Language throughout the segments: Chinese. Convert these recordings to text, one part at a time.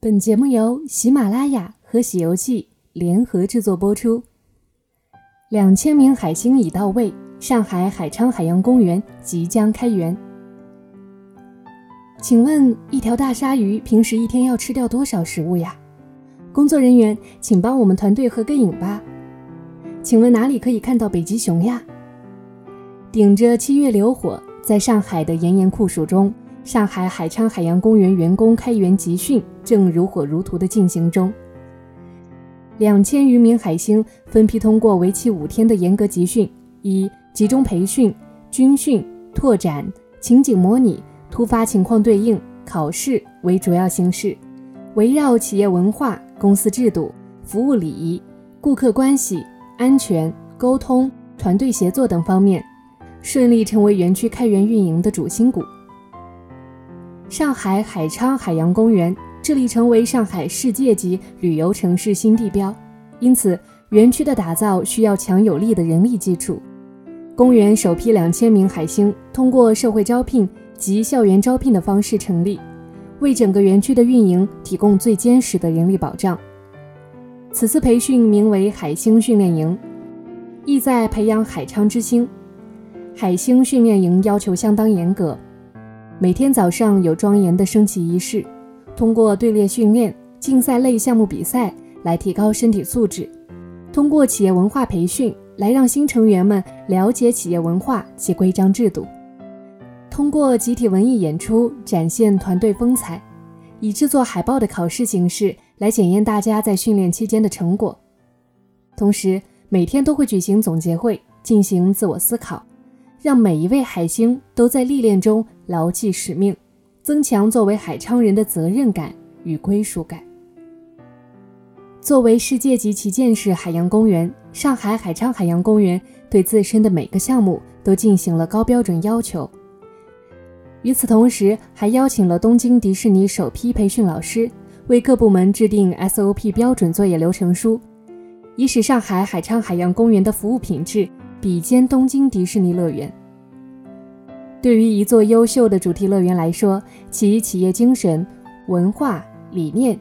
本节目由喜马拉雅和《喜游记》联合制作播出。两千名海星已到位，上海海昌海洋公园即将开园。请问，一条大鲨鱼平时一天要吃掉多少食物呀？工作人员，请帮我们团队合个影吧。请问哪里可以看到北极熊呀？顶着七月流火，在上海的炎炎酷暑中，上海海昌海洋公园员工开园集训正如火如荼地进行中。两千余名海星分批通过为期五天的严格集训，以集中培训、军训、拓展、情景模拟、突发情况对应、考试为主要形式，围绕企业文化、公司制度、服务礼仪、顾客关系、安全、沟通、团队协作等方面，顺利成为园区开园运营的主心骨。上海海昌海洋公园。这里成为上海世界级旅游城市新地标，因此园区的打造需要强有力的人力基础。公园首批两千名海星通过社会招聘及校园招聘的方式成立，为整个园区的运营提供最坚实的人力保障。此次培训名为“海星训练营”，意在培养海昌之星。海星训练营要求相当严格，每天早上有庄严的升旗仪式。通过队列训练、竞赛类项目比赛来提高身体素质；通过企业文化培训来让新成员们了解企业文化及规章制度；通过集体文艺演出展现团队风采；以制作海报的考试形式来检验大家在训练期间的成果。同时，每天都会举行总结会，进行自我思考，让每一位海星都在历练中牢记使命。增强作为海昌人的责任感与归属感。作为世界级旗舰式海洋公园，上海海昌海洋公园对自身的每个项目都进行了高标准要求。与此同时，还邀请了东京迪士尼首批培训老师，为各部门制定 SOP 标准作业流程书，以使上海海昌海洋公园的服务品质比肩东京迪士尼乐园。对于一座优秀的主题乐园来说，其企业精神、文化理念，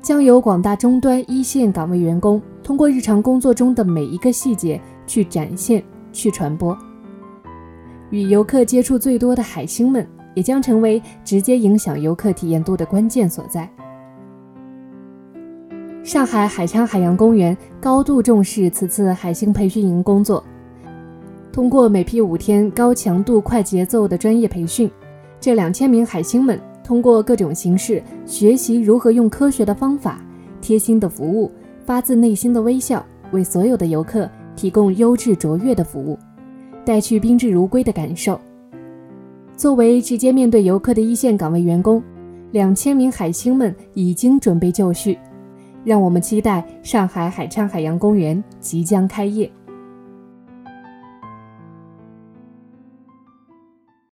将由广大终端一线岗位员工通过日常工作中的每一个细节去展现、去传播。与游客接触最多的海星们，也将成为直接影响游客体验度的关键所在。上海海昌海洋公园高度重视此次海星培训营工作。通过每批五天高强度、快节奏的专业培训，这两千名海星们通过各种形式学习如何用科学的方法、贴心的服务、发自内心的微笑，为所有的游客提供优质卓越的服务，带去宾至如归的感受。作为直接面对游客的一线岗位员工，两千名海星们已经准备就绪，让我们期待上海海昌海洋公园即将开业。